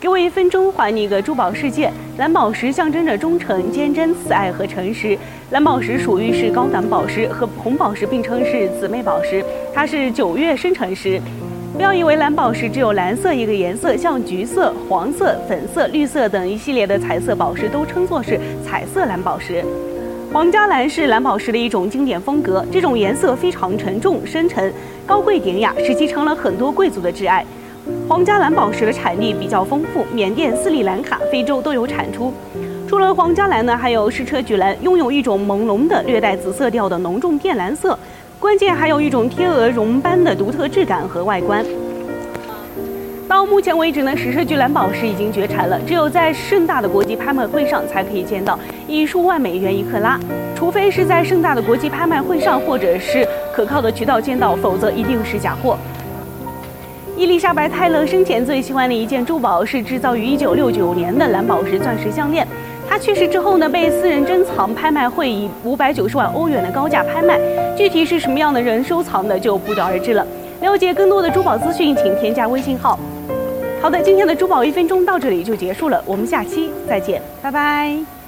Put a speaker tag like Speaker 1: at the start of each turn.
Speaker 1: 给我一分钟还你一个珠宝世界。蓝宝石象征着忠诚、坚贞、慈爱和诚实。蓝宝石属于是高档宝石，和红宝石并称是姊妹宝石。它是九月生辰石。不要以为蓝宝石只有蓝色一个颜色，像橘色、黄色、粉色、绿色等一系列的彩色宝石都称作是彩色蓝宝石。皇家蓝是蓝宝石的一种经典风格，这种颜色非常沉重、深沉、高贵典雅，使其成了很多贵族的挚爱。皇家蓝宝石的产地比较丰富，缅甸、斯里兰卡、非洲都有产出。除了皇家蓝呢，还有矢车菊蓝，拥有一种朦胧的、略带紫色调的浓重靛蓝色，关键还有一种天鹅绒般的独特质感和外观。到目前为止呢，矢车菊蓝宝石已经绝产了，只有在盛大的国际拍卖会上才可以见到，以数万美元一克拉。除非是在盛大的国际拍卖会上，或者是可靠的渠道见到，否则一定是假货。伊丽莎白·泰勒生前最喜欢的一件珠宝是制造于1969年的蓝宝石钻石项链。他去世之后呢，被私人珍藏拍卖会以590万欧元的高价拍卖。具体是什么样的人收藏的，就不得而知了。了解更多的珠宝资讯，请添加微信号。好的，今天的珠宝一分钟到这里就结束了，我们下期再见，拜拜。